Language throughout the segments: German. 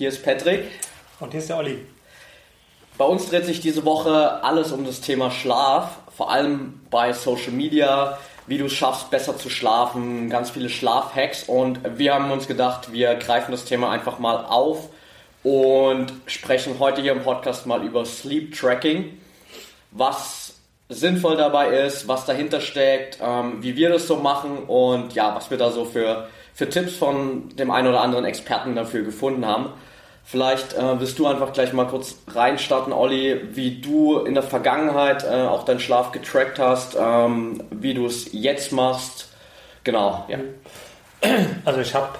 Hier ist Patrick. Und hier ist der Olli. Bei uns dreht sich diese Woche alles um das Thema Schlaf, vor allem bei Social Media, wie du es schaffst, besser zu schlafen, ganz viele Schlafhacks und wir haben uns gedacht, wir greifen das Thema einfach mal auf und sprechen heute hier im Podcast mal über Sleep Tracking, was sinnvoll dabei ist, was dahinter steckt, ähm, wie wir das so machen und ja, was wir da so für, für Tipps von dem einen oder anderen Experten dafür gefunden haben. Vielleicht äh, wirst du einfach gleich mal kurz reinstarten, Olli, wie du in der Vergangenheit äh, auch deinen Schlaf getrackt hast, ähm, wie du es jetzt machst. Genau, ja. Also ich habe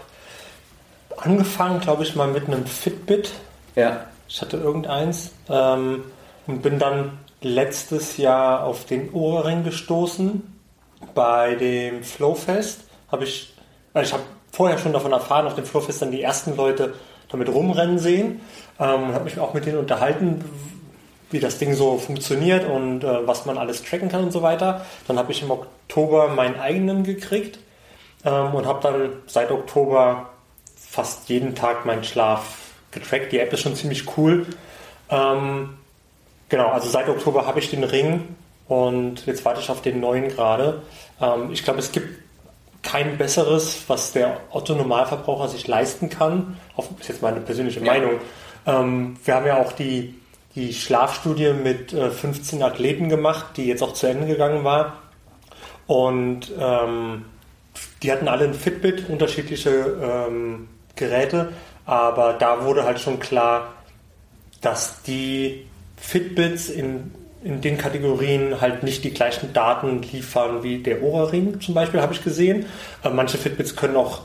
angefangen, glaube ich, mal mit einem Fitbit. Ja. Ich hatte irgendeins ähm, und bin dann letztes Jahr auf den Ohrring gestoßen. Bei dem Flowfest habe ich, also ich habe vorher schon davon erfahren, auf dem Flowfest dann die ersten Leute damit rumrennen sehen ähm, und habe mich auch mit denen unterhalten, wie das Ding so funktioniert und äh, was man alles tracken kann und so weiter. Dann habe ich im Oktober meinen eigenen gekriegt ähm, und habe dann seit Oktober fast jeden Tag meinen Schlaf getrackt. Die App ist schon ziemlich cool. Ähm, genau, also seit Oktober habe ich den Ring und jetzt warte ich auf den neuen gerade. Ähm, ich glaube, es gibt kein besseres, was der Otto-Normalverbraucher sich leisten kann. Auf, ist jetzt meine persönliche Ja. Meinung. Ähm, wir haben ja auch die, die Schlafstudie mit äh, 15 Athleten gemacht, die jetzt auch zu Ende gegangen war. Und ähm, die hatten alle ein Fitbit, unterschiedliche ähm, Geräte, aber da wurde halt schon klar, dass die Fitbits in, in den Kategorien halt nicht die gleichen Daten liefern wie der Oura-Ring zum Beispiel, habe ich gesehen. Äh, manche Fitbits können auch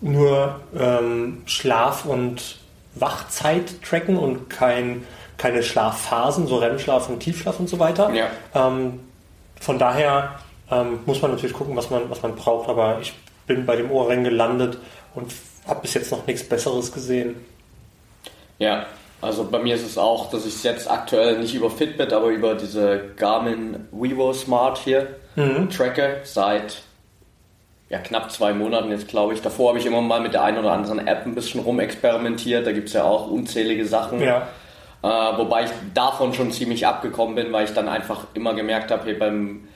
nur ähm, Schlaf und Wachzeit tracken und kein, keine Schlafphasen, so REM-Schlaf und Tiefschlaf und so weiter. Ja. Ähm, von daher ähm, muss man natürlich gucken, was man, was man braucht, aber ich bin bei dem Ohrring gelandet und habe bis jetzt noch nichts Besseres gesehen. Ja, also bei mir ist es auch, dass ich es jetzt aktuell nicht über Fitbit, aber über diese Garmin Vivo Smart hier tracke seit ja, knapp zwei Monaten jetzt, glaube ich. Davor habe ich immer mal mit der einen oder anderen App ein bisschen rumexperimentiert. Da gibt es ja auch unzählige Sachen. Ja. Äh, wobei ich davon schon ziemlich abgekommen bin, weil ich dann einfach immer gemerkt habe, hey, beim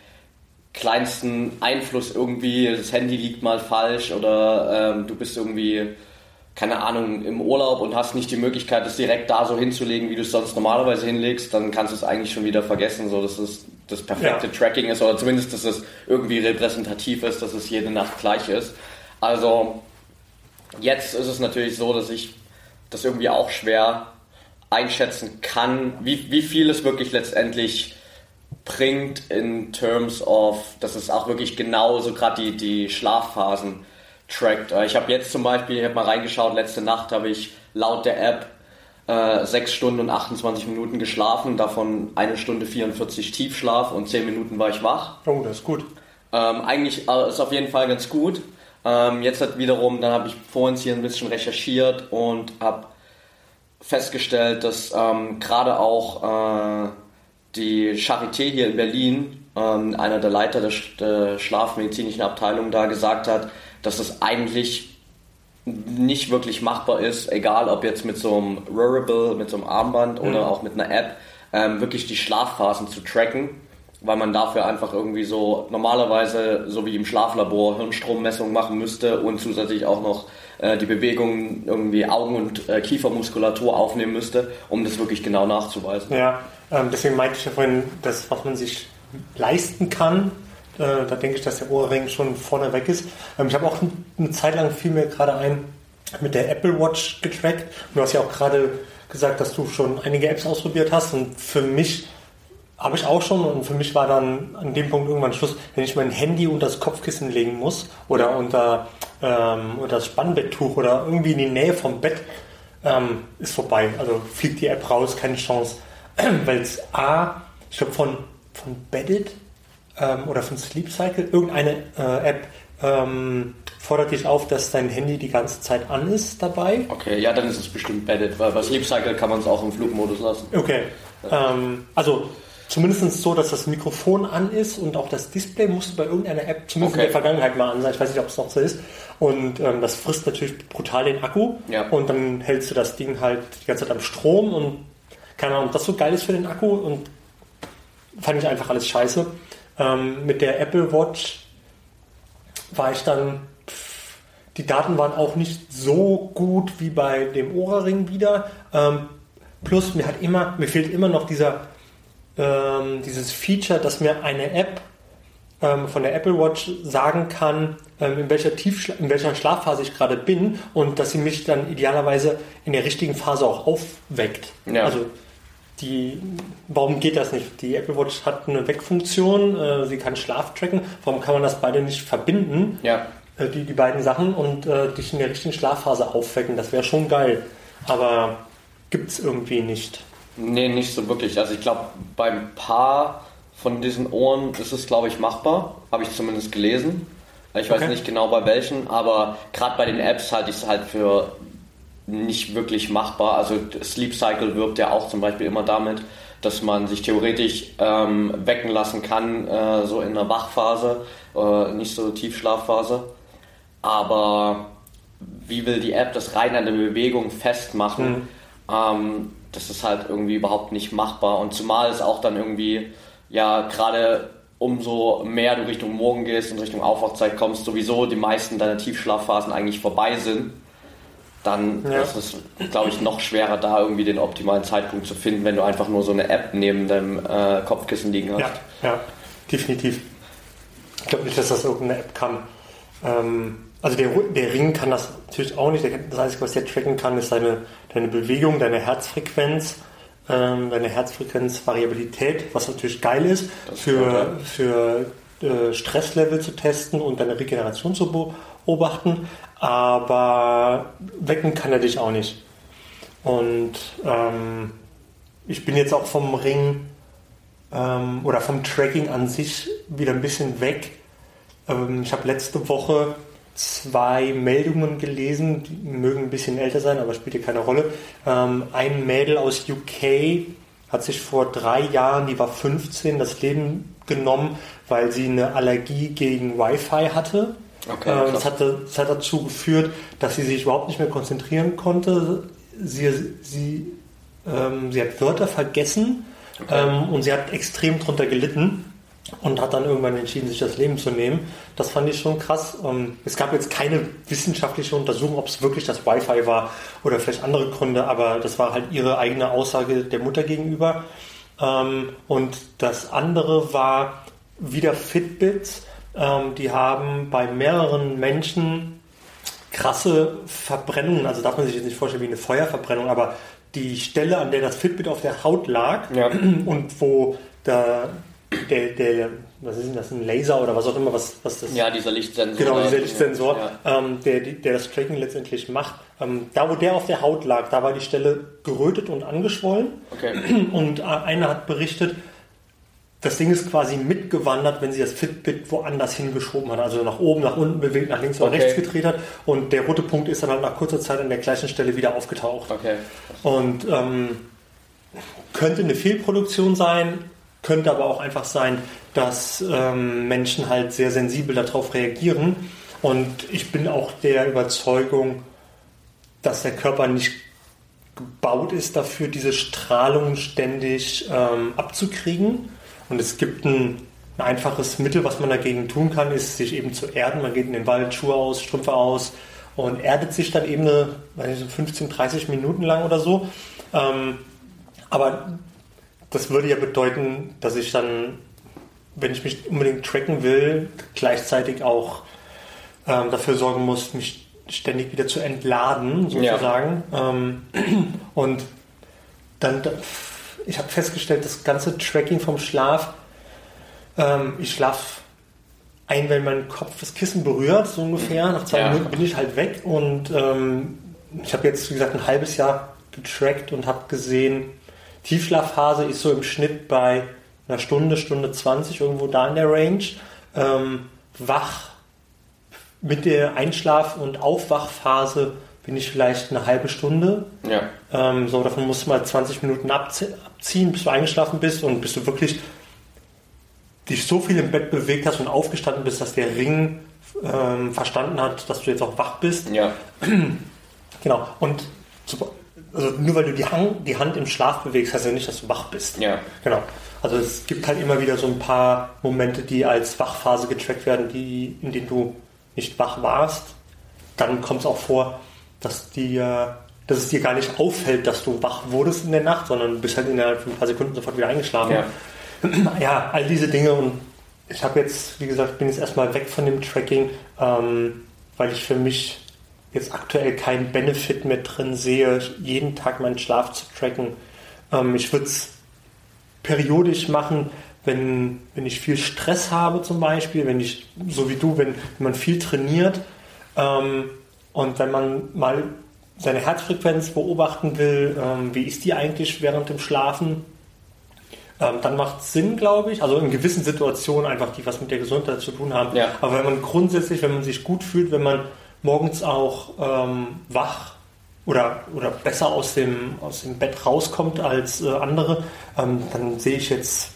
kleinsten Einfluss irgendwie, das Handy liegt mal falsch oder ähm, du bist irgendwie, keine Ahnung, im Urlaub und hast nicht die Möglichkeit, es direkt da so hinzulegen, wie du es sonst normalerweise hinlegst, dann kannst du es eigentlich schon wieder vergessen, so dass es das perfekte Ja. Tracking ist oder zumindest, dass es irgendwie repräsentativ ist, dass es jede Nacht gleich ist. Also jetzt ist es natürlich so, dass ich das irgendwie auch schwer einschätzen kann, wie, wie viel es wirklich letztendlich bringt in terms of, dass es auch wirklich genau so gerade die, die Schlafphasen trackt. Äh, Ich habe jetzt zum Beispiel, ich habe mal reingeschaut, letzte Nacht habe ich laut der App äh, 6 Stunden und 28 Minuten geschlafen, davon eine Stunde 44 Tiefschlaf und 10 Minuten war ich wach. Oh, das ist gut. Ähm, eigentlich äh, ist auf jeden Fall ganz gut. Ähm, jetzt hat wiederum, dann habe ich vorhin hier ein bisschen recherchiert und habe festgestellt, dass ähm, gerade auch äh, die Charité hier in Berlin, ähm, einer der Leiter der, Sch der schlafmedizinischen Abteilung da gesagt hat, dass es eigentlich nicht wirklich machbar ist, egal ob jetzt mit so einem Wearable, mit so einem Armband oder auch mit einer App, ähm, wirklich die Schlafphasen zu tracken, weil man dafür einfach irgendwie so normalerweise, so wie im Schlaflabor, Hirnstrommessungen machen müsste und zusätzlich auch noch äh, die Bewegungen irgendwie Augen- und äh, Kiefermuskulatur aufnehmen müsste, um das wirklich genau nachzuweisen. Ja, ähm, deswegen meinte ich ja vorhin, das, was man sich leisten kann, da denke ich, dass der Ohrring schon vorne weg ist. Ähm, ich habe auch eine Zeit lang fiel mir gerade ein mit der Apple Watch getrackt. Und du hast ja auch gerade gesagt, dass du schon einige Apps ausprobiert hast. Und für mich habe ich auch schon und für mich war dann an dem Punkt irgendwann Schluss, wenn ich mein Handy unter das Kopfkissen legen muss oder unter, ähm, unter das Spannbetttuch oder irgendwie in die Nähe vom Bett ähm, ist vorbei. Also fliegt die App raus, keine Chance. Weil es A, ich glaube von, von Beddit ähm, oder von Sleep Cycle, irgendeine äh, App ähm, fordert dich auf, dass dein Handy die ganze Zeit an ist dabei. Okay, ja, dann ist es bestimmt Beddit, weil bei Sleep Cycle kann man es auch im Flugmodus lassen. Okay. Ähm, also zumindest so, dass das Mikrofon an ist und auch das Display musste bei irgendeiner App zumindest Okay. in der Vergangenheit mal an sein. Ich weiß nicht, ob es noch so ist. Und ähm, das frisst natürlich brutal den Akku. Ja. Und dann hältst du das Ding halt die ganze Zeit am Strom und keine Ahnung, ob das so geil ist für den Akku. Und fand ich einfach alles scheiße. Ähm, mit der Apple Watch war ich dann, pff, die Daten waren auch nicht so gut wie bei dem Oura-Ring wieder. Ähm, plus mir hat immer, mir fehlt immer noch dieser, ähm, dieses Feature, dass mir eine App ähm, von der Apple Watch sagen kann, ähm, in, welcher Tiefschla in welcher Schlafphase ich gerade bin und dass sie mich dann idealerweise in der richtigen Phase auch aufweckt. Ja. Also die, warum geht das nicht? Die Apple Watch hat eine Weckfunktion, äh, sie kann Schlaf tracken. Warum kann man das beide nicht verbinden? Ja. äh, die, die beiden Sachen und äh, dich in der richtigen Schlafphase aufwecken. Das wäre schon geil. Aber gibt es irgendwie nicht. Nee, nicht so wirklich. Also ich glaube, beim paar von diesen Ohren ist es, glaube ich, machbar. Habe ich zumindest gelesen. Ich weiß Okay. nicht genau bei welchen, aber gerade bei den Apps halte ich es halt für nicht wirklich machbar. Also Sleep Cycle wirbt ja auch zum Beispiel immer damit, dass man sich theoretisch ähm, wecken lassen kann, äh, so in der Wachphase, äh, nicht so Tiefschlafphase. Aber wie will die App das rein an der Bewegung festmachen? Ähm, das ist halt irgendwie überhaupt nicht machbar. Und zumal es auch dann irgendwie, ja, gerade umso mehr du Richtung Morgen gehst und Richtung Aufwachzeit kommst, sowieso die meisten deiner Tiefschlafphasen eigentlich vorbei sind, dann Ja. ist es, glaube ich, noch schwerer, da irgendwie den optimalen Zeitpunkt zu finden, wenn du einfach nur so eine App neben deinem äh, Kopfkissen liegen hast. Ja, ja, definitiv. Ich glaube nicht, dass das irgendeine App kann. Ähm, also der, der Ring kann das natürlich auch nicht. Das Einzige, was der tracken kann, ist deine, deine Bewegung, deine Herzfrequenz, ähm, deine Herzfrequenzvariabilität, was natürlich geil ist, Das für, für äh, Stresslevel zu testen und deine Regeneration zu beobachten. Aber wecken kann er dich auch nicht. Und ähm, ich bin jetzt auch vom Ring ähm, oder vom Tracking an sich wieder ein bisschen weg. Ähm, ich habe letzte Woche zwei Meldungen gelesen, die mögen ein bisschen älter sein, aber spielt hier keine Rolle. Ähm, ein Mädel aus UK hat sich vor drei Jahren, die war 15, das Leben genommen, weil sie eine Allergie gegen Wi-Fi hatte. Okay, ähm, das, hatte, das hat dazu geführt, dass sie sich überhaupt nicht mehr konzentrieren konnte. Sie, sie, ähm, sie hat Wörter vergessen ähm, und sie hat extrem drunter gelitten und hat dann irgendwann entschieden, sich das Leben zu nehmen. Das fand ich schon krass. Ähm, es gab jetzt keine wissenschaftliche Untersuchung, ob es wirklich das Wi-Fi war oder vielleicht andere Gründe, aber das war halt ihre eigene Aussage der Mutter gegenüber. Ähm, und das andere war wieder Fitbits. Ähm, die haben bei mehreren Menschen krasse Verbrennungen, also darf man sich jetzt nicht vorstellen wie eine Feuerverbrennung, aber die Stelle, an der das Fitbit auf der Haut lag Ja. und wo da der, der, was ist denn das, ein Laser oder was auch immer, was, was das Ja, dieser Lichtsensor. Genau, dieser Lichtsensor, Ja. ähm, der, der das Tracking letztendlich macht. Ähm, da, wo der auf der Haut lag, da war die Stelle gerötet und angeschwollen. Okay. Und einer hat berichtet, das Ding ist quasi mitgewandert, wenn sie das Fitbit woanders hingeschoben hat. Also nach oben, nach unten bewegt, nach links oder Okay. rechts gedreht hat. Und der rote Punkt ist dann halt nach kurzer Zeit an der gleichen Stelle wieder aufgetaucht. Okay. Und ähm, könnte eine Fehlproduktion sein, könnte aber auch einfach sein, dass ähm, Menschen halt sehr sensibel darauf reagieren. Und ich bin auch der Überzeugung, dass der Körper nicht gebaut ist dafür, diese Strahlung ständig ähm, abzukriegen. Und es gibt ein, ein einfaches Mittel, was man dagegen tun kann, ist sich eben zu erden. Man geht in den Wald, Schuhe aus, Strümpfe aus und erdet sich dann eben eine, weiß nicht, so 15, 30 Minuten lang oder so. Ähm, aber das würde ja bedeuten, dass ich dann, wenn ich mich unbedingt tracken will, gleichzeitig auch ähm, dafür sorgen muss, mich ständig wieder zu entladen, sozusagen. Ähm, und dann, ich habe festgestellt, das ganze Tracking vom Schlaf, ähm, ich schlafe ein, wenn mein Kopf das Kissen berührt, so ungefähr. Nach zwei Ja. Minuten bin ich halt weg und ähm, ich habe jetzt, wie gesagt, ein halbes Jahr getrackt und habe gesehen, Tiefschlafphase ist so im Schnitt bei einer Stunde, Stunde 20 irgendwo da in der Range. Ähm, wach mit der Einschlaf- und Aufwachphase bin ich vielleicht eine halbe Stunde. Ja. Ähm, so, davon musst du mal 20 Minuten abziehen, bis du eingeschlafen bist und bis du wirklich dich so viel im Bett bewegt hast und aufgestanden bist, dass der Ring ähm, verstanden hat, dass du jetzt auch wach bist. Ja. Genau. Und also nur weil du die, Hand, die Hand im Schlaf bewegst, heißt ja nicht, dass du wach bist. Ja. Genau. Also es gibt halt immer wieder so ein paar Momente, die als Wachphase getrackt werden, die, in denen du nicht wach warst. Dann kommt es auch vor, dass, dir, dass es dir gar nicht auffällt, dass du wach wurdest in der Nacht, sondern du bist halt innerhalb von ein paar Sekunden sofort wieder eingeschlafen. Ja, ja all diese Dinge und ich habe jetzt, wie gesagt, bin jetzt erstmal weg von dem Tracking, ähm, weil ich für mich jetzt aktuell keinen Benefit mehr drin sehe, jeden Tag meinen Schlaf zu tracken. Ähm, ich würde es periodisch machen, wenn, wenn ich viel Stress habe zum Beispiel, wenn ich, so wie du, wenn, wenn man viel trainiert ähm, und wenn man mal seine Herzfrequenz beobachten will, ähm, wie ist die eigentlich während dem Schlafen, ähm, dann macht es Sinn, glaube ich. Also in gewissen Situationen einfach, die was mit der Gesundheit zu tun haben. Ja. Aber wenn man grundsätzlich, wenn man sich gut fühlt, wenn man morgens auch ähm, wach oder, oder besser aus dem, aus dem Bett rauskommt als äh, andere, ähm, dann sehe ich jetzt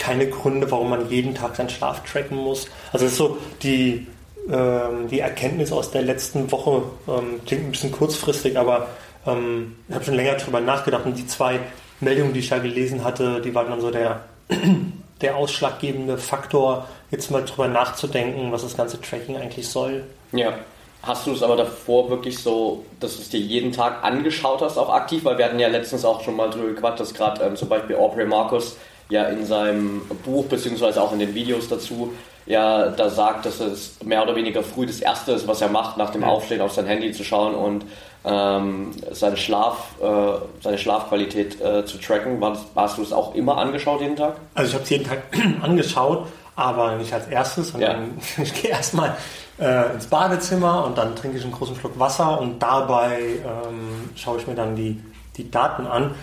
keine Gründe, warum man jeden Tag seinen Schlaf tracken muss. Also das ist so die, ähm, die Erkenntnis aus der letzten Woche. Ähm, klingt ein bisschen kurzfristig, aber ähm, ich habe schon länger darüber nachgedacht und die zwei Meldungen, die ich da gelesen hatte, die waren dann so der, der ausschlaggebende Faktor, jetzt mal drüber nachzudenken, was das ganze Tracking eigentlich soll. Ja. Hast du es aber davor wirklich so, dass du es dir jeden Tag angeschaut hast, auch aktiv? Weil wir hatten ja letztens auch schon mal drüber gequatscht, dass gerade ähm, zum Beispiel Aubrey Marcus ja in seinem Buch, beziehungsweise auch in den Videos dazu, ja da sagt, dass es mehr oder weniger früh das Erste ist, was er macht, nach dem Aufstehen auf sein Handy zu schauen und ähm, seine, Schlaf, äh, seine Schlafqualität äh, zu tracken. War hast du es auch immer angeschaut jeden Tag? Also ich habe es jeden Tag angeschaut, aber nicht als erstes, sondern ja. ich gehe erstmal äh, ins Badezimmer und dann trinke ich einen großen Schluck Wasser und dabei ähm, schaue ich mir dann die, die Daten an.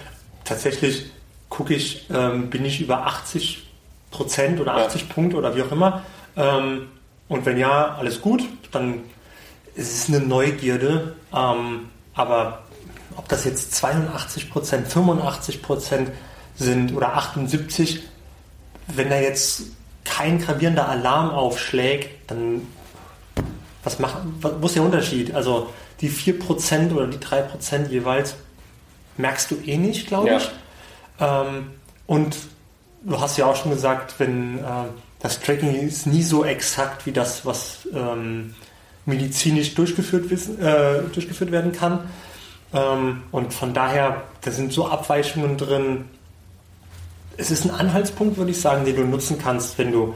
Tatsächlich gucke ich, ähm, bin ich über 80 Prozent oder 80 ja. Punkte oder wie auch immer. Ähm, und wenn ja, alles gut, dann ist es eine Neugierde. Ähm, aber ob das jetzt 82 Prozent, 85 Prozent sind oder 78, wenn da jetzt kein gravierender Alarm aufschlägt, dann was macht, wo ist der Unterschied? Also die 4% oder die 3% jeweils merkst du eh nicht, glaube ich. Ja. Ähm, und du hast ja auch schon gesagt, wenn äh, das Tracking ist nie so exakt wie das, was ähm, medizinisch durchgeführt, wissen, äh, durchgeführt werden kann. Ähm, und von daher, da sind so Abweichungen drin. Es ist ein Anhaltspunkt, würde ich sagen, den du nutzen kannst, wenn du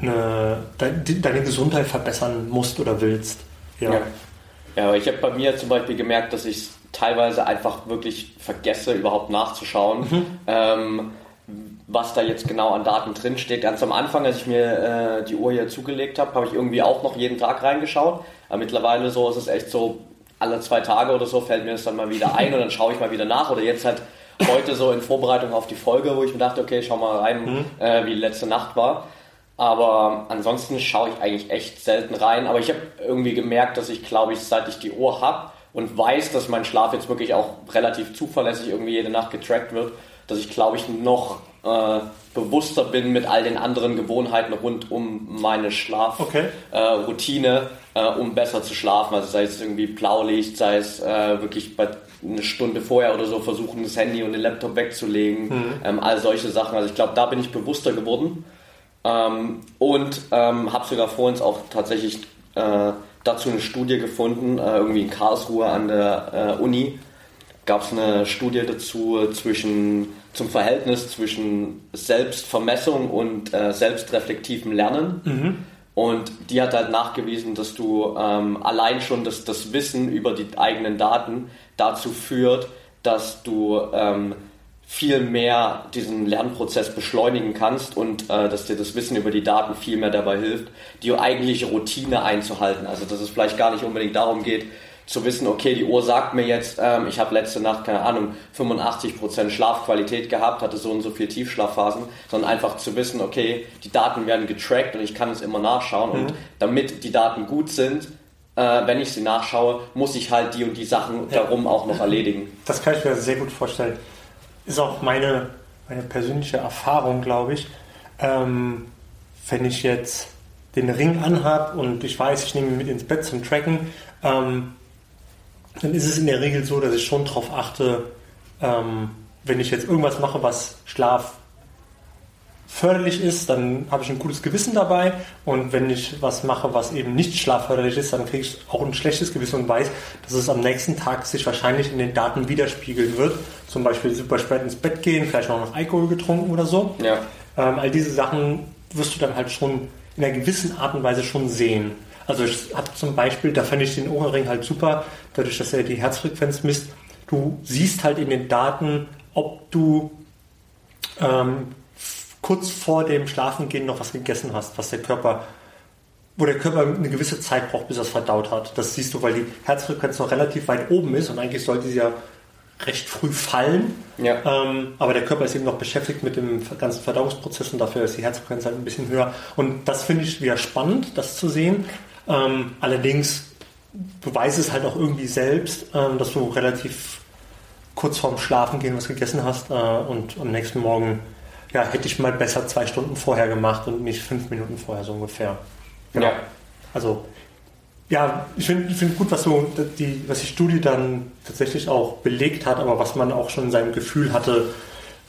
eine, deine Gesundheit verbessern musst oder willst. Ja, ja. ja aber ich habe bei mir zum Beispiel gemerkt, dass ich teilweise einfach wirklich vergesse, überhaupt nachzuschauen. Mhm. Ähm, was da jetzt genau an Daten drinsteht. Ganz am Anfang, als ich mir äh, die Uhr hier zugelegt habe, habe ich irgendwie auch noch jeden Tag reingeschaut. Aber mittlerweile so ist es echt so, alle zwei Tage oder so fällt mir das dann mal wieder ein und dann schaue ich mal wieder nach. Oder jetzt halt heute so in Vorbereitung auf die Folge, wo ich mir dachte, okay, schau mal rein, mhm. äh, wie die letzte Nacht war. Aber ansonsten schaue ich eigentlich echt selten rein. Aber ich habe irgendwie gemerkt, dass ich, glaube ich, seit ich die Uhr habe und weiß, dass mein Schlaf jetzt wirklich auch relativ zuverlässig irgendwie jede Nacht getrackt wird, dass ich, glaube ich, noch äh, bewusster bin mit all den anderen Gewohnheiten rund um meine Schlafroutine, okay. äh, äh, um besser zu schlafen. Also sei es irgendwie Blaulicht, sei es äh, wirklich bei eine Stunde vorher oder so versuchen, das Handy und den Laptop wegzulegen, mhm. ähm, all solche Sachen. Also ich glaube, da bin ich bewusster geworden. Ähm, und ähm, habe sogar vor uns auch tatsächlich äh, dazu eine Studie gefunden, äh, irgendwie in Karlsruhe an der Uni gab es eine Studie dazu zwischen, zum Verhältnis zwischen Selbstvermessung und äh, selbstreflektivem Lernen. Mhm. Und die hat halt nachgewiesen, dass du ähm, allein schon das, das Wissen über die eigenen Daten dazu führt, dass du ähm, viel mehr diesen Lernprozess beschleunigen kannst und äh, dass dir das Wissen über die Daten viel mehr dabei hilft, die eigentliche Routine einzuhalten. Also dass es vielleicht gar nicht unbedingt darum geht, zu wissen, okay, die Uhr sagt mir jetzt, ähm, ich habe letzte Nacht, keine Ahnung, 85% Schlafqualität gehabt, hatte so und so viel Tiefschlafphasen, sondern einfach zu wissen, okay, die Daten werden getrackt und ich kann es immer nachschauen mhm. und damit die Daten gut sind, äh, wenn ich sie nachschaue, muss ich halt die und die Sachen ja. darum auch noch erledigen. Das kann ich mir sehr gut vorstellen. Ist auch meine, meine persönliche Erfahrung, glaube ich. Ähm, wenn ich jetzt den Ring anhab und ich weiß, ich nehme ihn mit ins Bett zum Tracken, ähm, dann ist es in der Regel so, dass ich schon darauf achte, ähm, wenn ich jetzt irgendwas mache, was Schlaf förderlich ist, dann habe ich ein gutes Gewissen dabei. Und wenn ich was mache, was eben nicht schlafförderlich ist, dann kriege ich auch ein schlechtes Gewissen und weiß, dass es am nächsten Tag sich wahrscheinlich in den Daten widerspiegeln wird. Zum Beispiel super spät ins Bett gehen, vielleicht auch noch Alkohol getrunken oder so. Ja. Ähm, all diese Sachen wirst du dann halt schon in einer gewissen Art und Weise schon sehen. Also ich habe zum Beispiel, da fand ich den Ohrring halt super, dadurch, dass er die Herzfrequenz misst. Du siehst halt in den Daten, ob du ähm, kurz vor dem Schlafengehen noch was gegessen hast, was der Körper, wo der Körper eine gewisse Zeit braucht, bis er es verdaut hat. Das siehst du, weil die Herzfrequenz noch relativ weit oben ist und eigentlich sollte sie ja recht früh fallen. Ja. Ähm, aber der Körper ist eben noch beschäftigt mit dem ganzen Verdauungsprozess und dafür ist die Herzfrequenz halt ein bisschen höher. Und das finde ich wieder spannend, das zu sehen. Ähm, allerdings beweist es halt auch irgendwie selbst, ähm, dass du relativ kurz vorm Schlafen gehen was gegessen hast äh, und am nächsten Morgen ja, hätte ich mal besser zwei Stunden vorher gemacht und nicht fünf Minuten vorher so ungefähr. Genau. Ja. Also, ja, ich finde find gut, was, so die, was die Studie dann tatsächlich auch belegt hat, aber was man auch schon in seinem Gefühl hatte,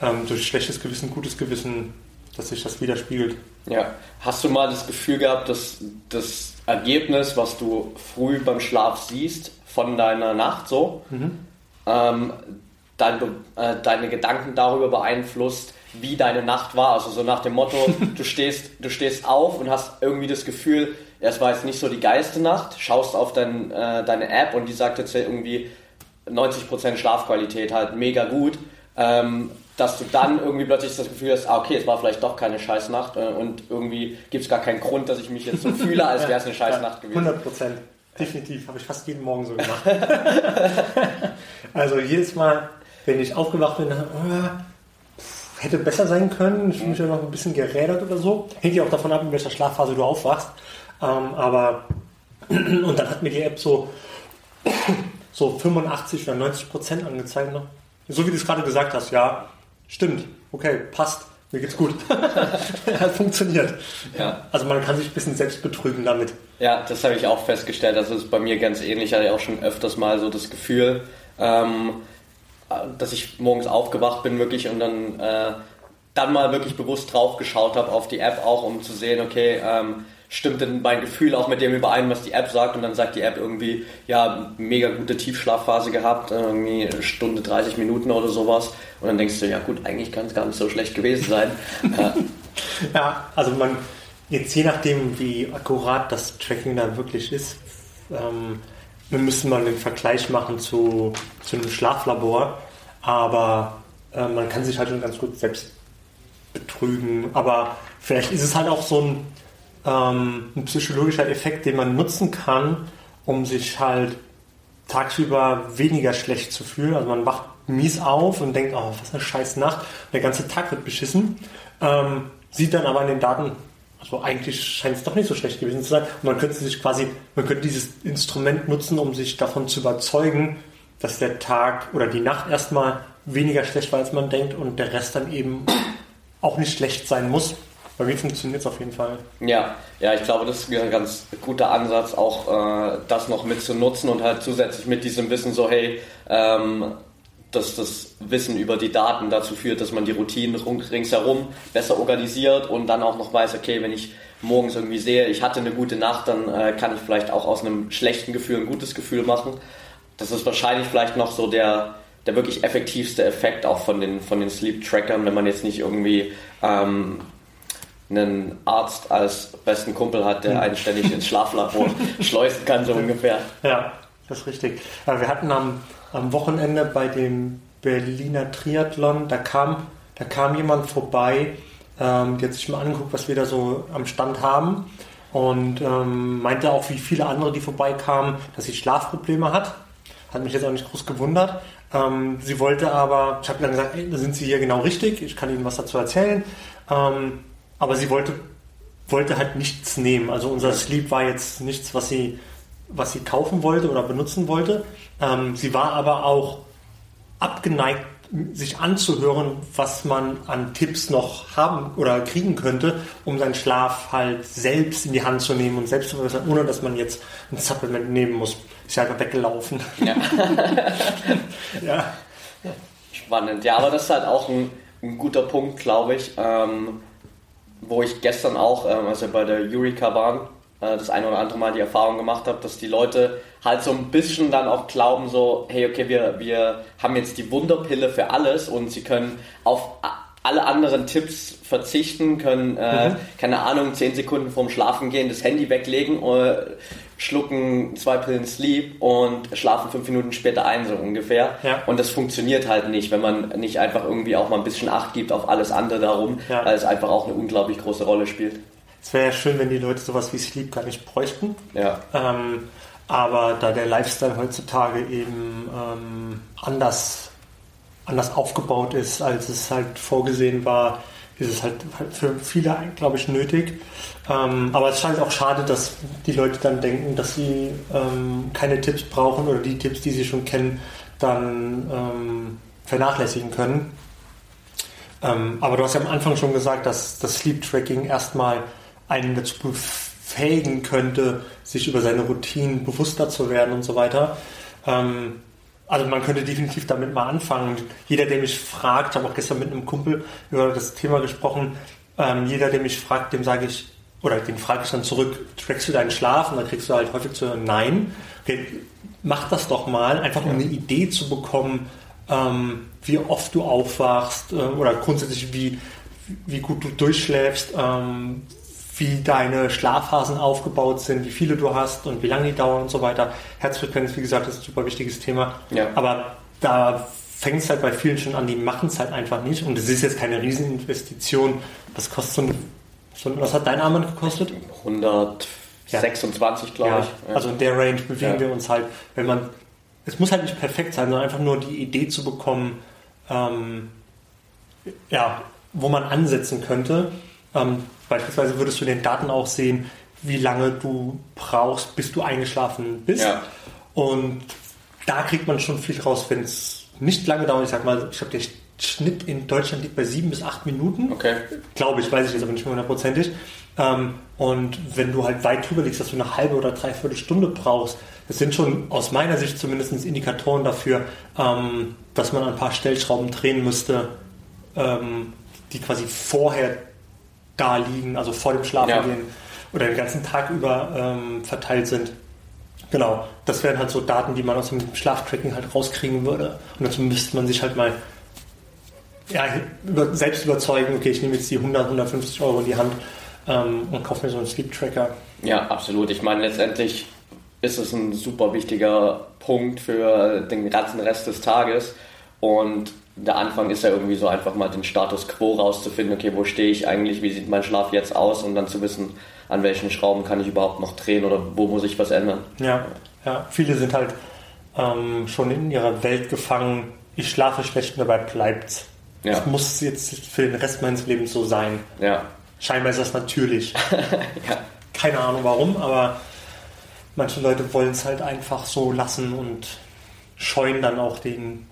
ähm, durch schlechtes Gewissen, gutes Gewissen, dass sich das widerspiegelt. Ja, hast du mal das Gefühl gehabt, dass das Ergebnis, was du früh beim Schlaf siehst, von deiner Nacht so, mhm. ähm, dein, äh, deine Gedanken darüber beeinflusst, wie deine Nacht war. Also so nach dem Motto, du stehst, du stehst auf und hast irgendwie das Gefühl, es war jetzt nicht so die geilste Nacht, schaust auf dein, äh, deine App und die sagt jetzt irgendwie 90% Schlafqualität halt mega gut. Ähm, dass du dann irgendwie plötzlich das Gefühl hast, ah, okay, es war vielleicht doch keine Scheißnacht äh, und irgendwie gibt es gar keinen Grund, dass ich mich jetzt so fühle, als wäre es eine Scheißnacht gewesen. 100 Prozent, definitiv, habe ich fast jeden Morgen so gemacht. also jedes Mal, wenn ich aufgewacht bin, oh, hätte besser sein können. Ich fühle mich ja noch ein bisschen gerädert oder so. Hängt ja auch davon ab, in welcher Schlafphase du aufwachst. Ähm, aber und dann hat mir die App so, so 85 oder 90 Prozent angezeigt. Ne? So wie du es gerade gesagt hast, ja, stimmt, okay, passt, mir geht's gut. Hat funktioniert. Ja. Also man kann sich ein bisschen selbst betrügen damit. Ja, das habe ich auch festgestellt. Das ist bei mir ganz ähnlich. Ich hatte auch schon öfters mal so das Gefühl, ähm, dass ich morgens aufgewacht bin wirklich und dann, äh, dann mal wirklich bewusst drauf geschaut habe auf die App auch, um zu sehen, okay, ähm, stimmt denn mein Gefühl auch mit dem überein, was die App sagt und dann sagt die App irgendwie, ja, mega gute Tiefschlafphase gehabt, irgendwie Stunde 30 Minuten oder sowas und dann denkst du, ja gut, eigentlich kann es gar nicht so schlecht gewesen sein. ja, also man, jetzt je nachdem, wie akkurat das Tracking dann wirklich ist, ähm, wir müssen mal einen Vergleich machen zu, zu einem Schlaflabor, aber äh, man kann sich halt schon ganz gut selbst betrügen. Aber vielleicht ist es halt auch so ein, ähm, ein psychologischer Effekt, den man nutzen kann, um sich halt tagsüber weniger schlecht zu fühlen. Also man wacht mies auf und denkt, oh, was eine scheiß Nacht. Der ganze Tag wird beschissen. Ähm, sieht dann aber in den Daten, also eigentlich scheint es doch nicht so schlecht gewesen zu sein. Und man könnte sich quasi, man könnte dieses Instrument nutzen, um sich davon zu überzeugen, dass der Tag oder die Nacht erstmal weniger schlecht war, als man denkt und der Rest dann eben auch nicht schlecht sein muss. Bei mir funktioniert es auf jeden Fall. Ja, ja, ich glaube, das ist ein ganz guter Ansatz, auch äh, das noch mit zu nutzen und halt zusätzlich mit diesem Wissen so, hey, ähm, dass das Wissen über die Daten dazu führt, dass man die Routinen ringsherum besser organisiert und dann auch noch weiß, okay, wenn ich morgens irgendwie sehe, ich hatte eine gute Nacht, dann äh, kann ich vielleicht auch aus einem schlechten Gefühl ein gutes Gefühl machen. Das ist wahrscheinlich vielleicht noch so der, der wirklich effektivste Effekt auch von den, von den Sleep-Trackern, wenn man jetzt nicht irgendwie ähm, einen Arzt als besten Kumpel hat, der einen ständig ins Schlaflabor schleusen kann, so ungefähr. Ja, das ist richtig. Wir hatten am am Wochenende bei dem Berliner Triathlon, da kam, da kam jemand vorbei, ähm, die hat sich mal angeguckt, was wir da so am Stand haben. und ähm, meinte auch, wie viele andere, die vorbeikamen, dass sie Schlafprobleme hat. Hat mich jetzt auch nicht groß gewundert. Ähm, sie wollte aber, ich habe dann gesagt, ey, da sind Sie hier genau richtig, ich kann Ihnen was dazu erzählen. Ähm, aber sie wollte, wollte halt nichts nehmen. Also unser Sleep war jetzt nichts, was sie, was sie kaufen wollte oder benutzen wollte. Ähm, sie war aber auch abgeneigt, sich anzuhören, was man an Tipps noch haben oder kriegen könnte, um seinen Schlaf halt selbst in die Hand zu nehmen und selbst zu verbessern, ohne dass man jetzt ein Supplement nehmen muss. Ist ja einfach weggelaufen. Ja. ja. Spannend. Ja, aber das ist halt auch ein, ein guter Punkt, glaube ich, ähm, wo ich gestern auch, ähm, als wir bei der Eureka waren, äh, das eine oder andere Mal die Erfahrung gemacht habe, dass die Leute halt so ein bisschen dann auch glauben, so, hey, okay, wir, wir haben jetzt die Wunderpille für alles und sie können auf alle anderen Tipps verzichten, können, äh, mhm. keine Ahnung, 10 Sekunden vorm Schlafen gehen, das Handy weglegen, äh, schlucken zwei Pillen Sleep und schlafen fünf Minuten später ein, so ungefähr. Ja. Und das funktioniert halt nicht, wenn man nicht einfach irgendwie auch mal ein bisschen Acht gibt auf alles andere darum, ja. weil es einfach auch eine unglaublich große Rolle spielt. Es wäre ja schön, wenn die Leute sowas wie Sleep gar nicht bräuchten. Ja. Ähm, aber da der Lifestyle heutzutage eben ähm, anders, anders aufgebaut ist, als es halt vorgesehen war, ist es halt für viele, glaube ich, nötig. Ähm, aber es scheint auch schade, dass die Leute dann denken, dass sie ähm, keine Tipps brauchen oder die Tipps, die sie schon kennen, dann ähm, vernachlässigen können. Ähm, aber du hast ja am Anfang schon gesagt, dass das Sleep Tracking erstmal einen dazu befähigen könnte, sich über seine Routinen bewusster zu werden und so weiter. Ähm, also man könnte definitiv damit mal anfangen. Jeder, der mich fragt, ich habe auch gestern mit einem Kumpel über das Thema gesprochen, ähm, jeder, der mich fragt, dem sage ich, oder den frage ich dann zurück, trackst du deinen Schlaf? Und dann kriegst du halt häufig zu hören, nein. Okay, mach das doch mal, einfach um eine Idee zu bekommen, ähm, wie oft du aufwachst äh, oder grundsätzlich wie, wie gut du durchschläfst, ähm, wie deine Schlafphasen aufgebaut sind, wie viele du hast und wie lange die dauern und so weiter. Herzfrequenz, wie gesagt, ist ein super wichtiges Thema. Ja. Aber da fängt es halt bei vielen schon an, die machen es halt einfach nicht. Und es ist jetzt keine Rieseninvestition. Was kostet so ein, so ein was hat dein Armband gekostet? 126, ja. glaube ja. ich. Also in der Range bewegen wir uns halt, wenn man, es muss halt nicht perfekt sein, sondern einfach nur die Idee zu bekommen, ähm, ja, wo man ansetzen könnte. Ähm, Beispielsweise würdest du in den Daten auch sehen, wie lange du brauchst, bis du eingeschlafen bist. Ja. Und da kriegt man schon viel raus, wenn es nicht lange dauert. Ich sag mal, ich glaube, der Schnitt in Deutschland liegt bei sieben bis acht Minuten. Okay. Glaube ich, weiß ich jetzt aber nicht mehr hundertprozentig. Ähm, und wenn du halt weit drüber liegst, dass du eine halbe oder dreiviertel Stunde brauchst, das sind schon aus meiner Sicht zumindest Indikatoren dafür, ähm, dass man ein paar Stellschrauben drehen müsste, ähm, die quasi vorher da liegen, also vor dem Schlafengehen ja. oder den ganzen Tag über ähm, verteilt sind. Genau, das wären halt so Daten, die man aus dem Schlaftracking halt rauskriegen würde. Und dazu müsste man sich halt mal ja, über, selbst überzeugen, okay, ich nehme jetzt die 100, 150 Euro in die Hand ähm, und kaufe mir so einen Sleep Tracker. Ja, absolut. Ich meine, letztendlich ist es ein super wichtiger Punkt für den ganzen Rest des Tages. Und der Anfang ist ja irgendwie so einfach mal den Status quo rauszufinden, okay, wo stehe ich eigentlich, wie sieht mein Schlaf jetzt aus und dann zu wissen, an welchen Schrauben kann ich überhaupt noch drehen oder wo muss ich was ändern. Ja, ja. viele sind halt ähm, schon in ihrer Welt gefangen, ich schlafe schlecht und dabei bleibt's. Ja. Das muss jetzt für den Rest meines Lebens so sein. Ja. Scheinbar ist das natürlich. ja. Keine Ahnung warum, aber manche Leute wollen es halt einfach so lassen und scheuen dann auch den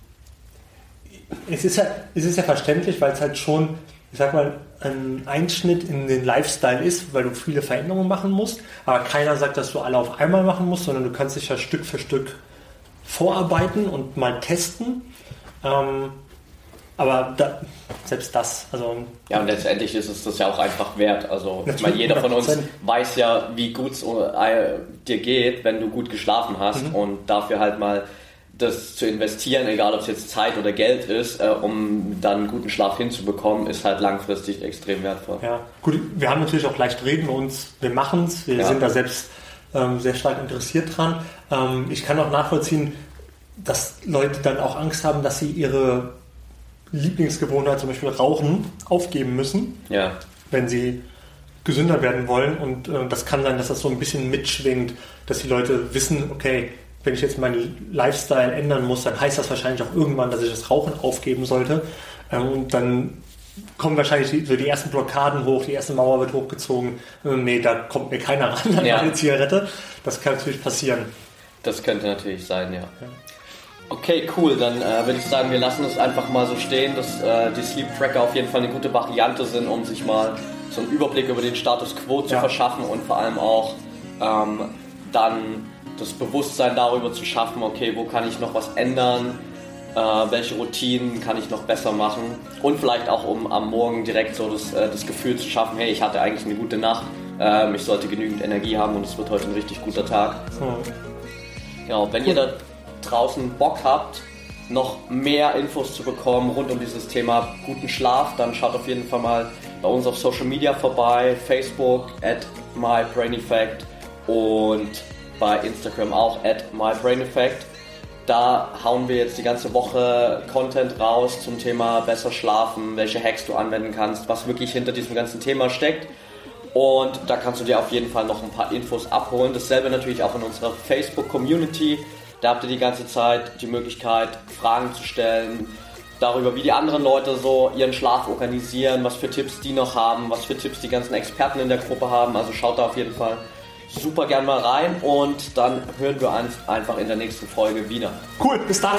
es ist ja, es ist ja verständlich, weil es halt schon, ich sag mal, ein Einschnitt in den Lifestyle ist, weil du viele Veränderungen machen musst. Aber keiner sagt, dass du alle auf einmal machen musst, sondern du kannst dich ja Stück für Stück vorarbeiten und mal testen. Ähm, aber da, selbst das, also. Ja, und letztendlich ist es das ja auch einfach wert. Also, ich meine, jeder von uns weiß ja, wie gut es äh, dir geht, wenn du gut geschlafen hast mhm. und dafür halt mal das zu investieren, egal ob es jetzt Zeit oder Geld ist, äh, um dann einen guten Schlaf hinzubekommen, ist halt langfristig extrem wertvoll. Ja, gut, wir haben natürlich auch leicht reden uns, wir machen es, wir ja. sind da selbst ähm, sehr stark interessiert dran. Ähm, ich kann auch nachvollziehen, dass Leute dann auch Angst haben, dass sie ihre Lieblingsgewohnheit, zum Beispiel Rauchen, aufgeben müssen. Ja. Wenn sie gesünder werden wollen und äh, das kann sein, dass das so ein bisschen mitschwingt, dass die Leute wissen, okay, wenn ich jetzt meinen Lifestyle ändern muss, dann heißt das wahrscheinlich auch irgendwann, dass ich das Rauchen aufgeben sollte. Ähm, und dann kommen wahrscheinlich die, so die ersten Blockaden hoch, die erste Mauer wird hochgezogen. Äh, nee, da kommt mir keiner ran an ja. eine Zigarette. Das kann natürlich passieren. Das könnte natürlich sein, ja. ja. Okay, cool. Dann äh, würde ich sagen, wir lassen es einfach mal so stehen, dass äh, die Sleep Tracker auf jeden Fall eine gute Variante sind, um sich mal so einen Überblick über den Status quo zu ja. verschaffen und vor allem auch ähm, dann das Bewusstsein darüber zu schaffen, okay, wo kann ich noch was ändern, äh, welche Routinen kann ich noch besser machen? Und vielleicht auch, um am Morgen direkt so das, äh, das Gefühl zu schaffen, hey, ich hatte eigentlich eine gute Nacht, äh, ich sollte genügend Energie haben und es wird heute ein richtig guter Tag. Genau, wenn ihr da draußen Bock habt, noch mehr Infos zu bekommen rund um dieses Thema guten Schlaf, dann schaut auf jeden Fall mal bei uns auf Social Media vorbei, Facebook at mybraineffect und bei Instagram auch at mybraineffect. Da hauen wir jetzt die ganze Woche Content raus zum Thema besser schlafen, welche Hacks du anwenden kannst, was wirklich hinter diesem ganzen Thema steckt. Und da kannst du dir auf jeden Fall noch ein paar Infos abholen. Dasselbe natürlich auch in unserer Facebook-Community. Da habt ihr die ganze Zeit die Möglichkeit, Fragen zu stellen, darüber, wie die anderen Leute so ihren Schlaf organisieren, was für Tipps die noch haben, was für Tipps die ganzen Experten in der Gruppe haben. Also schaut da auf jeden Fall super gern mal rein und dann hören wir uns einfach in der nächsten Folge wieder. Cool, bis dann.